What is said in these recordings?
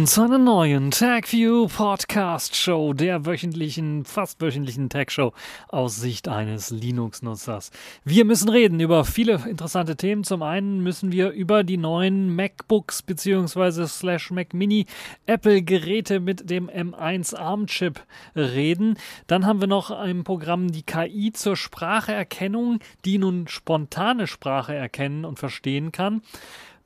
willkommen zu einer neuen TagView Podcast Show, der wöchentlichen, fast wöchentlichen Tag Show aus Sicht eines Linux-Nutzers. Wir müssen reden über viele interessante Themen. Zum einen müssen wir über die neuen MacBooks bzw. slash Mac Mini Apple Geräte mit dem M1 ARM Chip reden. Dann haben wir noch im Programm die KI zur Spracherkennung, die nun spontane Sprache erkennen und verstehen kann.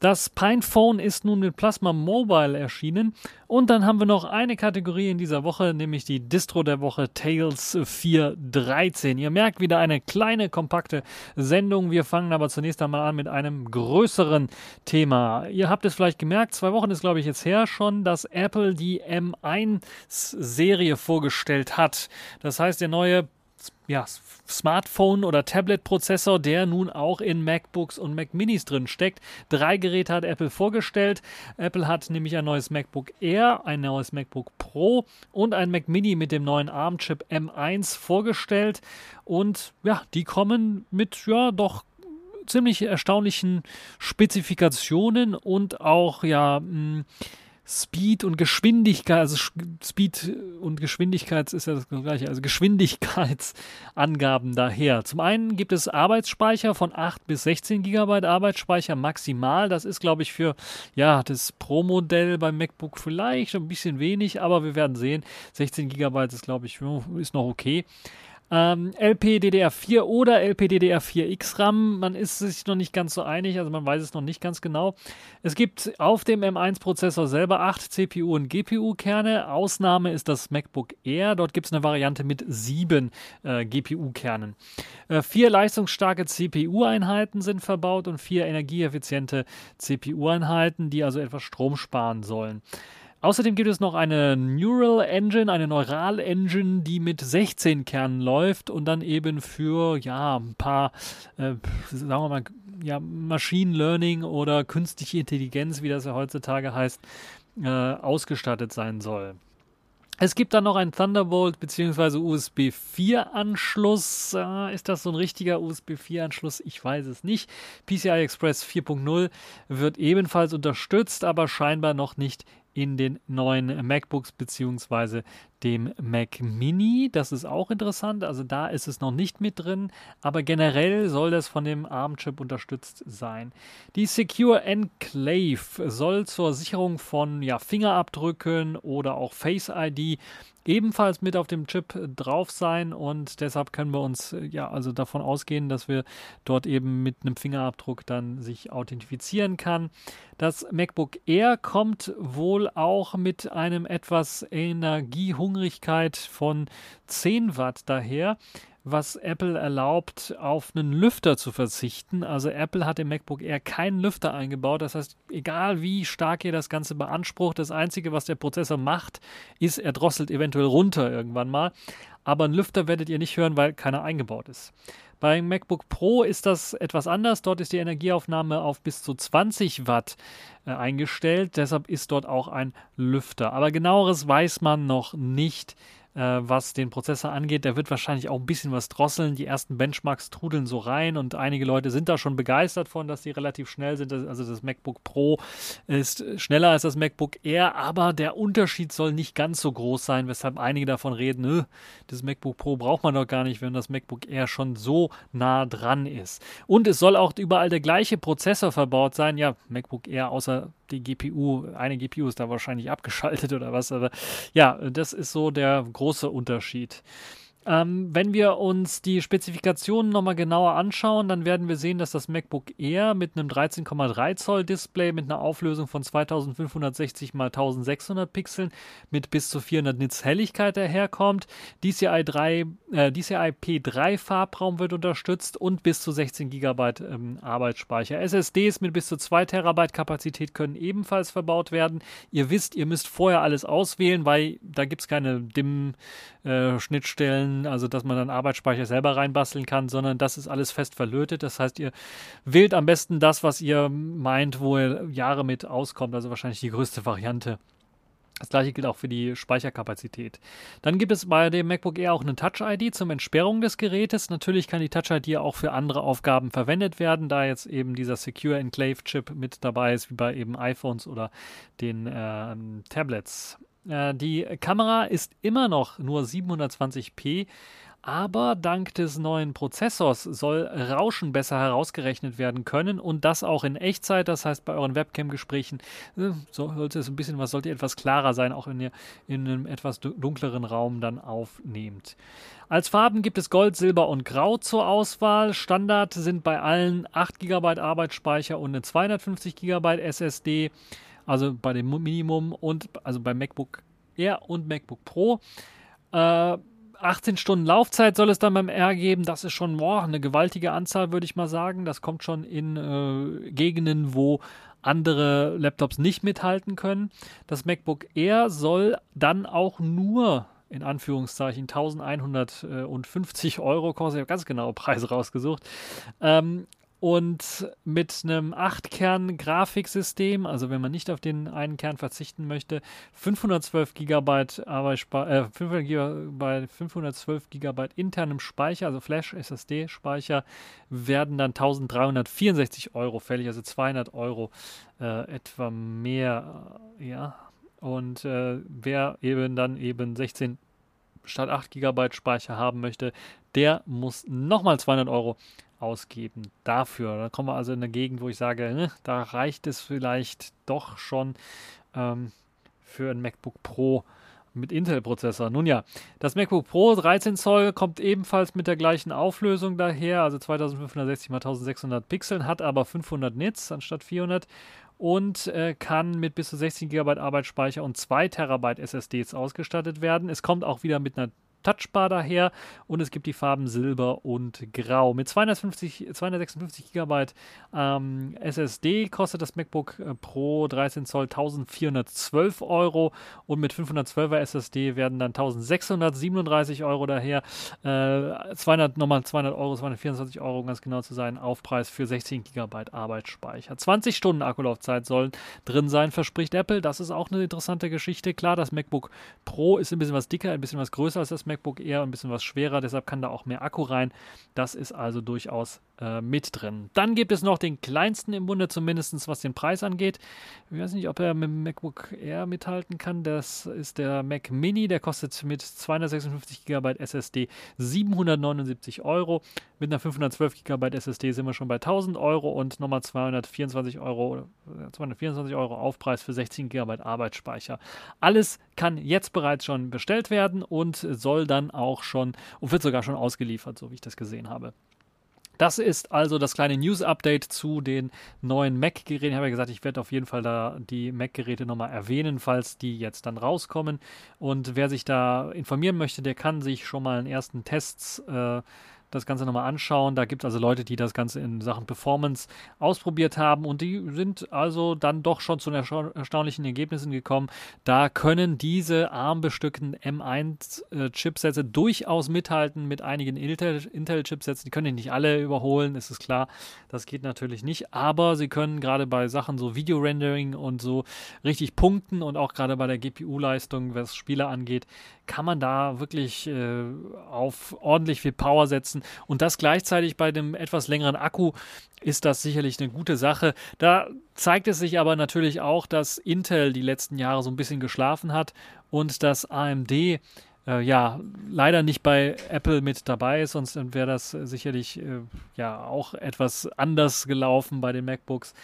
Das PinePhone ist nun mit Plasma Mobile erschienen. Und dann haben wir noch eine Kategorie in dieser Woche, nämlich die Distro der Woche Tails 413. Ihr merkt wieder eine kleine, kompakte Sendung. Wir fangen aber zunächst einmal an mit einem größeren Thema. Ihr habt es vielleicht gemerkt, zwei Wochen ist, glaube ich, jetzt her schon, dass Apple die M1-Serie vorgestellt hat. Das heißt, der neue ja, Smartphone- oder Tablet-Prozessor, der nun auch in MacBooks und Mac Minis drin steckt. Drei Geräte hat Apple vorgestellt. Apple hat nämlich ein neues MacBook Air, ein neues MacBook Pro und ein Mac Mini mit dem neuen ARM-Chip M1 vorgestellt. Und ja, die kommen mit ja doch ziemlich erstaunlichen Spezifikationen und auch ja mh, hm, Speed und Geschwindigkeit, also Speed und Geschwindigkeit ist ja das gleiche, also Geschwindigkeitsangaben daher. Zum einen gibt es Arbeitsspeicher von 8 bis 16 GB Arbeitsspeicher maximal. Das ist, glaube ich, für ja, das Pro-Modell beim MacBook vielleicht ein bisschen wenig, aber wir werden sehen. 16 GB ist, glaube ich, ist noch okay. Ähm, LPDDR4 oder LPDDR4X RAM, man ist sich noch nicht ganz so einig, also man weiß es noch nicht ganz genau. Es gibt auf dem M1-Prozessor selber 8 CPU- und GPU-Kerne. Ausnahme ist das MacBook Air. Dort gibt es eine Variante mit 7 äh, GPU-Kernen. Äh, vier leistungsstarke CPU-Einheiten sind verbaut und vier energieeffiziente CPU-Einheiten, die also etwas Strom sparen sollen. Außerdem gibt es noch eine Neural Engine, eine Neural Engine, die mit 16 Kernen läuft und dann eben für ja ein paar, äh, sagen wir mal, ja, Machine Learning oder künstliche Intelligenz, wie das ja heutzutage heißt, äh, ausgestattet sein soll. Es gibt dann noch einen Thunderbolt bzw. USB 4 Anschluss. Äh, ist das so ein richtiger USB 4 Anschluss? Ich weiß es nicht. PCI Express 4.0 wird ebenfalls unterstützt, aber scheinbar noch nicht in den neuen MacBooks beziehungsweise dem Mac Mini. Das ist auch interessant. Also da ist es noch nicht mit drin, aber generell soll das von dem ARM-Chip unterstützt sein. Die Secure Enclave soll zur Sicherung von ja, Fingerabdrücken oder auch Face ID ebenfalls mit auf dem Chip drauf sein und deshalb können wir uns ja also davon ausgehen, dass wir dort eben mit einem Fingerabdruck dann sich authentifizieren kann. Das MacBook Air kommt wohl auch mit einem etwas Energiehungrigkeit von 10 Watt daher was Apple erlaubt, auf einen Lüfter zu verzichten. Also Apple hat im MacBook Air keinen Lüfter eingebaut. Das heißt, egal wie stark ihr das Ganze beansprucht, das Einzige, was der Prozessor macht, ist, er drosselt eventuell runter irgendwann mal. Aber einen Lüfter werdet ihr nicht hören, weil keiner eingebaut ist. Beim MacBook Pro ist das etwas anders. Dort ist die Energieaufnahme auf bis zu 20 Watt äh, eingestellt. Deshalb ist dort auch ein Lüfter. Aber genaueres weiß man noch nicht äh, was den Prozessor angeht. Der wird wahrscheinlich auch ein bisschen was drosseln. Die ersten Benchmarks trudeln so rein und einige Leute sind da schon begeistert von, dass die relativ schnell sind. Also das MacBook Pro ist schneller als das MacBook Air, aber der Unterschied soll nicht ganz so groß sein, weshalb einige davon reden, das MacBook Pro braucht man doch gar nicht, wenn das MacBook Air schon so nah dran ist. Und es soll auch überall der gleiche Prozessor verbaut sein. Ja, MacBook Air außer die GPU, eine GPU ist da wahrscheinlich abgeschaltet oder was, aber ja, das ist so der große Unterschied. Ähm, wenn wir uns die Spezifikationen nochmal genauer anschauen, dann werden wir sehen, dass das MacBook Air mit einem 13,3 Zoll Display mit einer Auflösung von 2560 x 1600 Pixeln mit bis zu 400 Nits Helligkeit daherkommt. DCI, 3, äh, DCI P3 Farbraum wird unterstützt und bis zu 16 GB ähm, Arbeitsspeicher. SSDs mit bis zu 2 Terabyte Kapazität können ebenfalls verbaut werden. Ihr wisst, ihr müsst vorher alles auswählen, weil da gibt es keine DIM-Schnittstellen. Äh, also dass man dann Arbeitsspeicher selber reinbasteln kann, sondern das ist alles fest verlötet. Das heißt, ihr wählt am besten das, was ihr meint, wo ihr Jahre mit auskommt, also wahrscheinlich die größte Variante Das gleiche gilt auch für die Speicherkapazität. Dann gibt es bei dem MacBook Air auch eine Touch-ID zum Entsperrung des Gerätes. Natürlich kann die Touch-ID auch für andere Aufgaben verwendet werden, da jetzt eben dieser Secure Enclave Chip mit dabei ist, wie bei eben iPhones oder den äh, Tablets. Äh, die Kamera ist immer noch nur 720p aber dank des neuen Prozessors soll Rauschen besser herausgerechnet werden können und das auch in Echtzeit. Das heißt, bei euren Webcam-Gesprächen äh, sollte es ein bisschen was, sollte etwas klarer sein, auch wenn ihr in einem etwas dunkleren Raum dann aufnehmt. Als Farben gibt es Gold, Silber und Grau zur Auswahl. Standard sind bei allen 8 GB Arbeitsspeicher und eine 250 GB SSD, also bei dem Minimum und also beim MacBook Air und MacBook Pro. Äh, 18 Stunden Laufzeit soll es dann beim R geben. Das ist schon boah, eine gewaltige Anzahl, würde ich mal sagen. Das kommt schon in äh, Gegenden, wo andere Laptops nicht mithalten können. Das MacBook Air soll dann auch nur in Anführungszeichen 1150 Euro kosten. Ich habe ganz genaue Preise rausgesucht. Ähm, und mit einem 8-Kern-Grafiksystem, also wenn man nicht auf den einen Kern verzichten möchte, 512 GB, äh, 512 GB internem Speicher, also Flash-SSD-Speicher, werden dann 1364 Euro fällig, also 200 Euro äh, etwa mehr, äh, ja. Und äh, wer eben dann eben 16 statt 8 GB Speicher haben möchte, der muss nochmal 200 Euro ausgeben dafür. Da kommen wir also in eine Gegend, wo ich sage, ne, da reicht es vielleicht doch schon ähm, für ein MacBook Pro mit Intel-Prozessor. Nun ja, das MacBook Pro 13 Zoll kommt ebenfalls mit der gleichen Auflösung daher, also 2560 x 1600 Pixeln, hat aber 500 Nits anstatt 400 und äh, kann mit bis zu 16 GB Arbeitsspeicher und 2 Terabyte SSDs ausgestattet werden. Es kommt auch wieder mit einer Touchbar daher und es gibt die Farben Silber und Grau. Mit 250, 256 GB ähm, SSD kostet das MacBook äh, Pro 13 Zoll 1412 Euro und mit 512er SSD werden dann 1637 Euro daher. Äh, 200, nochmal 200 Euro, 224 Euro, um ganz genau zu sein, Aufpreis für 16 GB Arbeitsspeicher. 20 Stunden Akkulaufzeit sollen drin sein, verspricht Apple. Das ist auch eine interessante Geschichte. Klar, das MacBook Pro ist ein bisschen was dicker, ein bisschen was größer als das MacBook MacBook Air ein bisschen was schwerer, deshalb kann da auch mehr Akku rein. Das ist also durchaus äh, mit drin. Dann gibt es noch den kleinsten im Bunde, zumindest was den Preis angeht. Ich weiß nicht, ob er mit dem MacBook Air mithalten kann. Das ist der Mac Mini, der kostet mit 256 GB SSD 779 Euro. Mit einer 512 GB SSD sind wir schon bei 1000 Euro und nochmal 224 Euro, 224 äh, Euro Aufpreis für 16 GB Arbeitsspeicher. Alles kann jetzt bereits schon bestellt werden und soll dann auch schon und wird sogar schon ausgeliefert, so wie ich das gesehen habe. Das ist also das kleine News-Update zu den neuen Mac-Geräten. Ich habe ja gesagt, ich werde auf jeden Fall da die Mac-Geräte nochmal erwähnen, falls die jetzt dann rauskommen. Und wer sich da informieren möchte, der kann sich schon mal einen ersten Tests äh, das Ganze nochmal anschauen. Da gibt es also Leute, die das Ganze in Sachen Performance ausprobiert haben und die sind also dann doch schon zu erstaunlichen Ergebnissen gekommen. Da können diese armbestückten M1-Chipsätze äh, durchaus mithalten mit einigen Intel-Chipsätzen. Die können nicht alle überholen, ist es klar. Das geht natürlich nicht, aber sie können gerade bei Sachen so Video-Rendering und so richtig punkten und auch gerade bei der GPU-Leistung, was Spiele angeht, kann man da wirklich äh, auf ordentlich viel Power setzen. Und das gleichzeitig bei dem etwas längeren Akku ist das sicherlich eine gute Sache. Da zeigt es sich aber natürlich auch, dass Intel die letzten Jahre so ein bisschen geschlafen hat und dass AMD äh, ja leider nicht bei Apple mit dabei ist, sonst wäre das sicherlich äh, ja auch etwas anders gelaufen bei den MacBooks.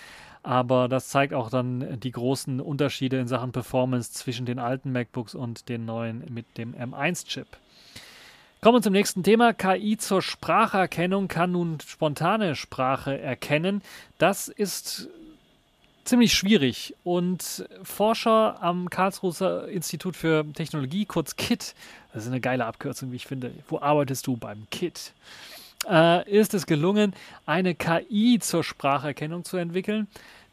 Aber das zeigt auch dann die großen Unterschiede in Sachen Performance zwischen den alten MacBooks und den neuen mit dem M1-Chip. Kommen wir zum nächsten Thema. KI zur Spracherkennung kann nun spontane Sprache erkennen. Das ist ziemlich schwierig und Forscher am Karlsruher Institut für Technologie, kurz KIT, das ist eine geile Abkürzung, wie ich finde. Wo arbeitest du beim KIT? Äh, ist es gelungen, eine KI zur Spracherkennung zu entwickeln,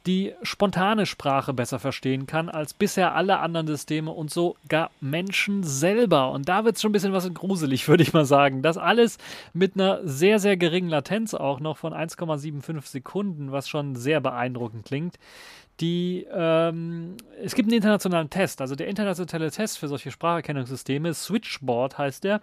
die spontane Sprache besser verstehen kann als bisher alle anderen Systeme und sogar Menschen selber. Und da wird es schon ein bisschen was gruselig, würde ich mal sagen. Das alles mit einer sehr, sehr geringen Latenz auch noch von 1,75 Sekunden, was schon sehr beeindruckend klingt. Die, ähm, es gibt einen internationalen Test, also der internationale Test für solche Spracherkennungssysteme, Switchboard heißt der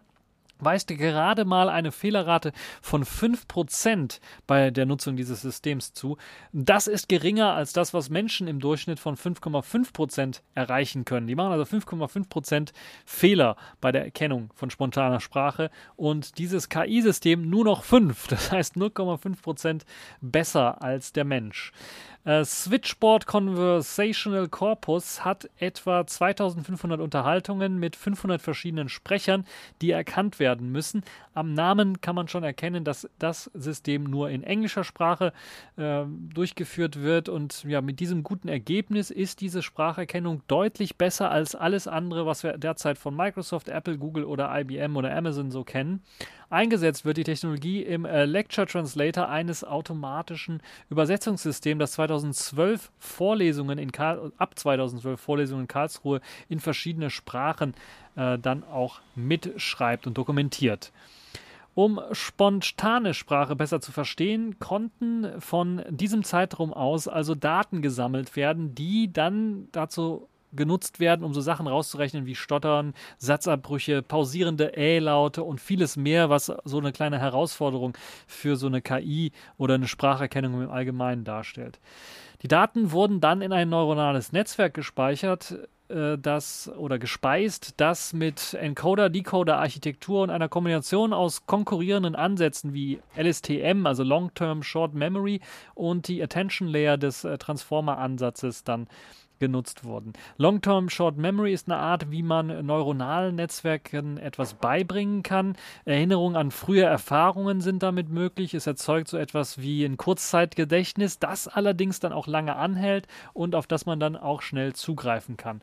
weist gerade mal eine Fehlerrate von 5% bei der Nutzung dieses Systems zu. Das ist geringer als das, was Menschen im Durchschnitt von 5,5% erreichen können. Die machen also 5,5% Fehler bei der Erkennung von spontaner Sprache und dieses KI-System nur noch 5, das heißt 0,5% besser als der Mensch. Äh, Switchboard Conversational Corpus hat etwa 2500 Unterhaltungen mit 500 verschiedenen Sprechern, die erkannt werden müssen. Am Namen kann man schon erkennen, dass das System nur in englischer Sprache äh, durchgeführt wird. Und ja, mit diesem guten Ergebnis ist diese Spracherkennung deutlich besser als alles andere, was wir derzeit von Microsoft, Apple, Google oder IBM oder Amazon so kennen. Eingesetzt wird die Technologie im äh, Lecture Translator eines automatischen Übersetzungssystems, das 2012 Vorlesungen in Karl ab 2012 Vorlesungen in Karlsruhe in verschiedene Sprachen äh, dann auch mitschreibt und dokumentiert. Um spontane Sprache besser zu verstehen, konnten von diesem Zeitraum aus also Daten gesammelt werden, die dann dazu genutzt werden, um so Sachen rauszurechnen wie Stottern, Satzabbrüche, pausierende Ä-Laute und vieles mehr, was so eine kleine Herausforderung für so eine KI oder eine Spracherkennung im Allgemeinen darstellt. Die Daten wurden dann in ein neuronales Netzwerk gespeichert, äh, das oder gespeist, das mit Encoder, Decoder, Architektur und einer Kombination aus konkurrierenden Ansätzen wie LSTM, also Long-Term Short Memory und die Attention Layer des äh, Transformer-Ansatzes dann genutzt wurden. Long-Term Short Memory ist eine Art, wie man neuronalen Netzwerken etwas beibringen kann. Erinnerungen an frühe Erfahrungen sind damit möglich. Es erzeugt so etwas wie ein Kurzzeitgedächtnis, das allerdings dann auch lange anhält und auf das man dann auch schnell zugreifen kann.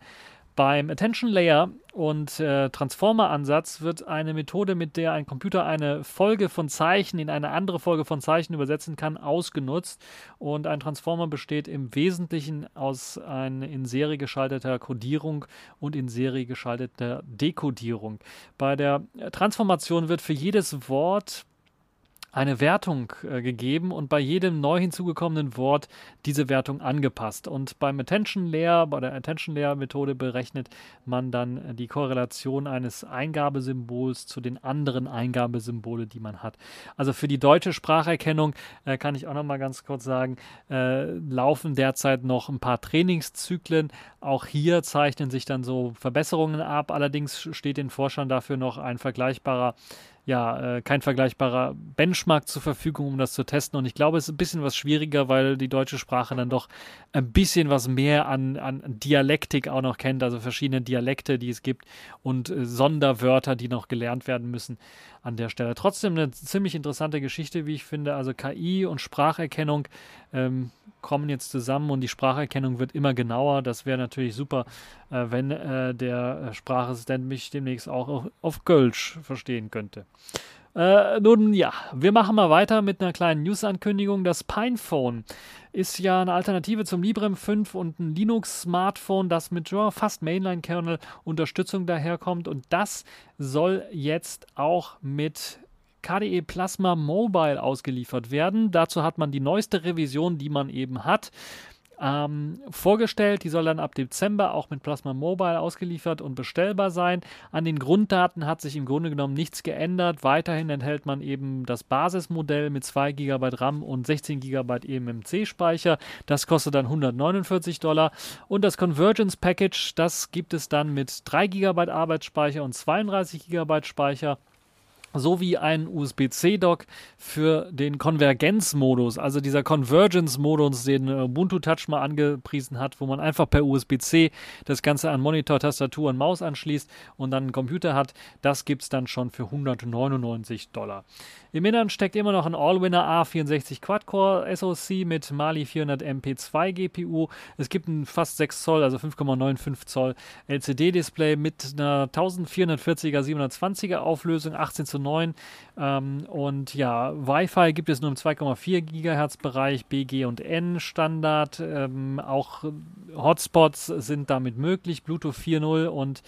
Beim Attention Layer und äh, Transformer-Ansatz wird eine Methode, mit der ein Computer eine Folge von Zeichen in eine andere Folge von Zeichen übersetzen kann, ausgenutzt. Und ein Transformer besteht im Wesentlichen aus einer in Serie geschalteter Codierung und in Serie geschalteter Dekodierung. Bei der Transformation wird für jedes Wort eine Wertung äh, gegeben und bei jedem neu hinzugekommenen Wort diese Wertung angepasst. Und beim Attention Layer, bei der Attention Layer Methode berechnet man dann äh, die Korrelation eines Eingabesymbols zu den anderen Eingabesymbole, die man hat. Also für die deutsche Spracherkennung äh, kann ich auch noch mal ganz kurz sagen, äh, laufen derzeit noch ein paar Trainingszyklen. Auch hier zeichnen sich dann so Verbesserungen ab. Allerdings steht den Forschern dafür noch ein vergleichbarer ja, äh, kein vergleichbarer Benchmark zur Verfügung, um das zu testen. Und ich glaube, es ist ein bisschen was schwieriger, weil die deutsche Sprache dann doch ein bisschen was mehr an, an Dialektik auch noch kennt, also verschiedene Dialekte, die es gibt und äh, Sonderwörter, die noch gelernt werden müssen an der Stelle. Trotzdem eine ziemlich interessante Geschichte, wie ich finde. Also KI und Spracherkennung ähm, kommen jetzt zusammen und die Spracherkennung wird immer genauer. Das wäre natürlich super, äh, wenn äh, der Sprachassistent mich demnächst auch auf, auf Kölsch verstehen könnte. Äh, nun ja, wir machen mal weiter mit einer kleinen News-Ankündigung. Das Pinephone ist ja eine Alternative zum Librem 5 und ein Linux-Smartphone, das mit ja, fast Mainline-Kernel Unterstützung daherkommt. Und das soll jetzt auch mit KDE Plasma Mobile ausgeliefert werden. Dazu hat man die neueste Revision, die man eben hat ähm, vorgestellt. Die soll dann ab Dezember auch mit Plasma Mobile ausgeliefert und bestellbar sein. An den Grunddaten hat sich im Grunde genommen nichts geändert. Weiterhin enthält man eben das Basismodell mit 2 GB RAM und 16 GB eMMC-Speicher. Das kostet dann 149 Dollar. Und das Convergence Package, das gibt es dann mit 3 GB Arbeitsspeicher und 32 GB Speicher sowie ein USB-C-Dock für den Konvergenzmodus, also dieser Convergence-Modus, den äh, Ubuntu Touch mal angepriesen hat, wo man einfach per USB-C das Ganze an Monitor, Tastatur und Maus anschließt und dann einen Computer hat. Das gibt es dann schon für 199 Dollar. Im Innern steckt immer noch ein Allwinner A64 Quad-Core SoC mit Mali 400 MP2 GPU. Es gibt ein fast 6 Zoll, also 5,95 Zoll LCD-Display mit einer 1440er 720er Auflösung, 18 zu 9. Ähm, und ja, Wi-Fi gibt es nur im 2,4 Gigahertz Bereich, BG und N Standard. Ähm, auch Hotspots sind damit möglich, Bluetooth 4.0 und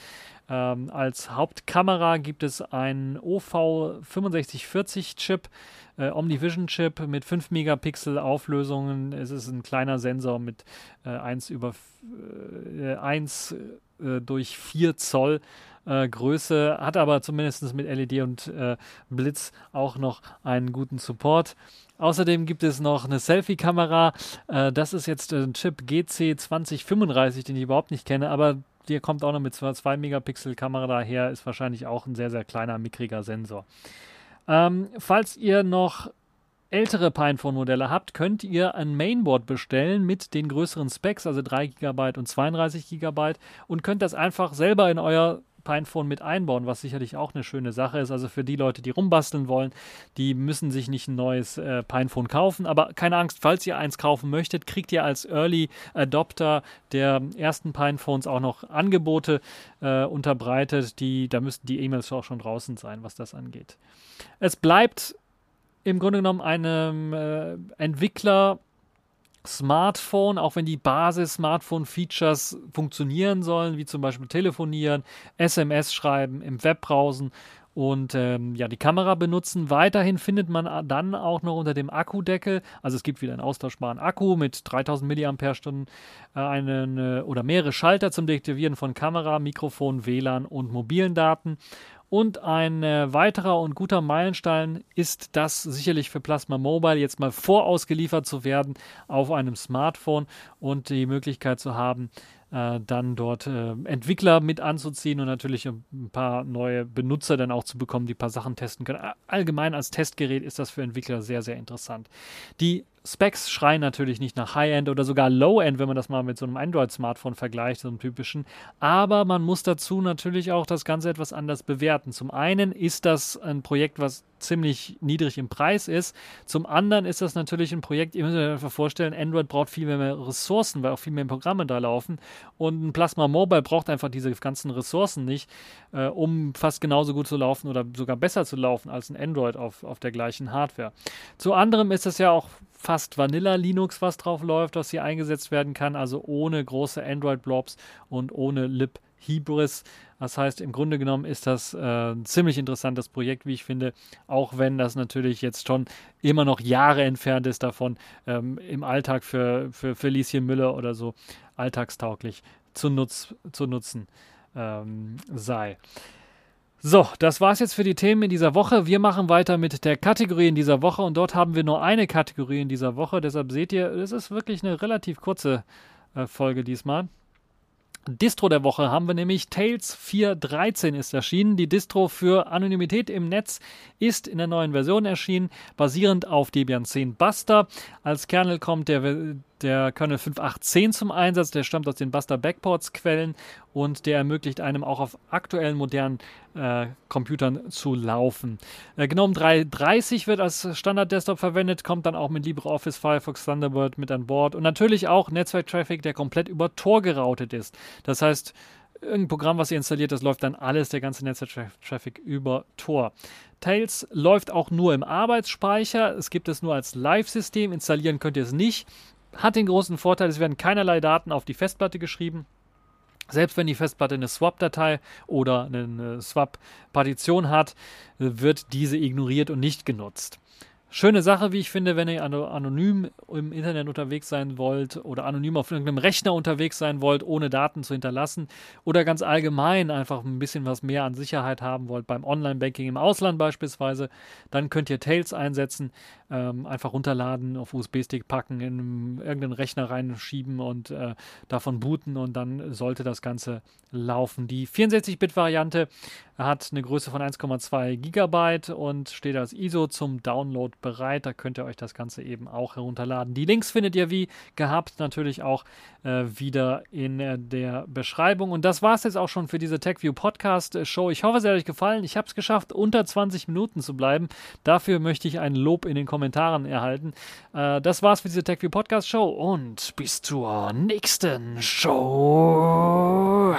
ähm, als Hauptkamera gibt es einen OV6540 Chip, äh, Omnivision Chip mit 5 Megapixel Auflösungen. Es ist ein kleiner Sensor mit äh, 1 über äh, 1 äh, durch 4 Zoll. Äh, Größe, hat aber zumindest mit LED und äh, Blitz auch noch einen guten Support. Außerdem gibt es noch eine Selfie-Kamera. Äh, das ist jetzt ein Chip GC2035, den ich überhaupt nicht kenne, aber der kommt auch noch mit 2 Megapixel Kamera daher, ist wahrscheinlich auch ein sehr, sehr kleiner, mickriger Sensor. Ähm, falls ihr noch ältere Pinephone-Modelle habt, könnt ihr ein Mainboard bestellen mit den größeren Specs, also 3 GB und 32 GB und könnt das einfach selber in euer Pinephone mit einbauen, was sicherlich auch eine schöne Sache ist. Also für die Leute, die rumbasteln wollen, die müssen sich nicht ein neues äh, Pinephone kaufen. Aber keine Angst, falls ihr eins kaufen möchtet, kriegt ihr als Early Adopter der ersten Pinephones auch noch Angebote äh, unterbreitet. Die, da müssten die E-Mails auch schon draußen sein, was das angeht. Es bleibt im Grunde genommen einem äh, Entwickler Smartphone, auch wenn die Basis-Smartphone-Features funktionieren sollen, wie zum Beispiel telefonieren, SMS schreiben, im Web browsen und ähm, ja, die Kamera benutzen. Weiterhin findet man dann auch noch unter dem Akkudeckel, also es gibt wieder einen austauschbaren Akku mit 3000 mAh äh, einen äh, oder mehrere Schalter zum Deaktivieren von Kamera, Mikrofon, WLAN und mobilen Daten. Und ein äh, weiterer und guter Meilenstein ist das sicherlich für Plasma Mobile jetzt mal vorausgeliefert zu werden auf einem Smartphone und die Möglichkeit zu haben, äh, dann dort äh, Entwickler mit anzuziehen und natürlich ein paar neue Benutzer dann auch zu bekommen, die ein paar Sachen testen können. Allgemein als Testgerät ist das für Entwickler sehr, sehr interessant. Die Specs schreien natürlich nicht nach High-End oder sogar Low-End, wenn man das mal mit so einem Android-Smartphone vergleicht, so einem typischen. Aber man muss dazu natürlich auch das Ganze etwas anders bewerten. Zum einen ist das ein Projekt, was ziemlich niedrig im Preis ist. Zum anderen ist das natürlich ein Projekt, ihr müsst euch einfach vorstellen, Android braucht viel mehr Ressourcen, weil auch viel mehr Programme da laufen. Und ein Plasma Mobile braucht einfach diese ganzen Ressourcen nicht, äh, um fast genauso gut zu laufen oder sogar besser zu laufen als ein Android auf, auf der gleichen Hardware. Zu anderem ist es ja auch fast Vanilla Linux, was drauf läuft, was hier eingesetzt werden kann, also ohne große Android-Blobs und ohne Lib Hybris. Das heißt, im Grunde genommen ist das äh, ein ziemlich interessantes Projekt, wie ich finde, auch wenn das natürlich jetzt schon immer noch Jahre entfernt ist davon, ähm, im Alltag für, für, Lieschen Müller oder so alltagstauglich zu, nutz, zu nutzen ähm, sei. So, das war's jetzt für die Themen in dieser Woche. Wir machen weiter mit der Kategorie in dieser Woche und dort haben wir nur eine Kategorie in dieser Woche. Deshalb seht ihr, es ist wirklich eine relativ kurze äh, Folge diesmal. Distro der Woche haben wir nämlich Tails 4.13 ist erschienen. Die Distro für Anonymität im Netz ist in der neuen Version erschienen, basierend auf Debian 10 Buster. Als Kernel kommt der der Kernel 5.8.10 zum Einsatz. Der stammt aus den Buster Backports Quellen und der ermöglicht einem auch auf aktuellen modernen äh, Computern zu laufen. Äh, GNOME 3.30 wird als Standard-Desktop verwendet, kommt dann auch mit LibreOffice, Firefox, Thunderbird mit an Bord und natürlich auch Netzwerk-Traffic, der komplett über Tor geroutet ist. Das heißt, irgendein Programm, was ihr installiert, das läuft dann alles, der ganze Netzwerk-Traffic über Tor. Tails läuft auch nur im Arbeitsspeicher. Es gibt es nur als Live-System. Installieren könnt ihr es nicht hat den großen Vorteil, es werden keinerlei Daten auf die Festplatte geschrieben. Selbst wenn die Festplatte eine Swap-Datei oder eine Swap-Partition hat, wird diese ignoriert und nicht genutzt. Schöne Sache, wie ich finde, wenn ihr anonym im Internet unterwegs sein wollt oder anonym auf irgendeinem Rechner unterwegs sein wollt, ohne Daten zu hinterlassen oder ganz allgemein einfach ein bisschen was mehr an Sicherheit haben wollt, beim Online-Banking im Ausland beispielsweise, dann könnt ihr Tails einsetzen, ähm, einfach runterladen, auf USB-Stick packen, in irgendeinen Rechner reinschieben und äh, davon booten und dann sollte das Ganze laufen. Die 64-Bit-Variante hat eine Größe von 1,2 Gigabyte und steht als ISO zum Download bereit. Da könnt ihr euch das Ganze eben auch herunterladen. Die Links findet ihr wie gehabt natürlich auch äh, wieder in äh, der Beschreibung. Und das war es jetzt auch schon für diese TechView Podcast Show. Ich hoffe, es hat euch gefallen. Ich habe es geschafft, unter 20 Minuten zu bleiben. Dafür möchte ich ein Lob in den Kommentaren erhalten. Äh, das war's für diese TechView Podcast Show und bis zur nächsten Show.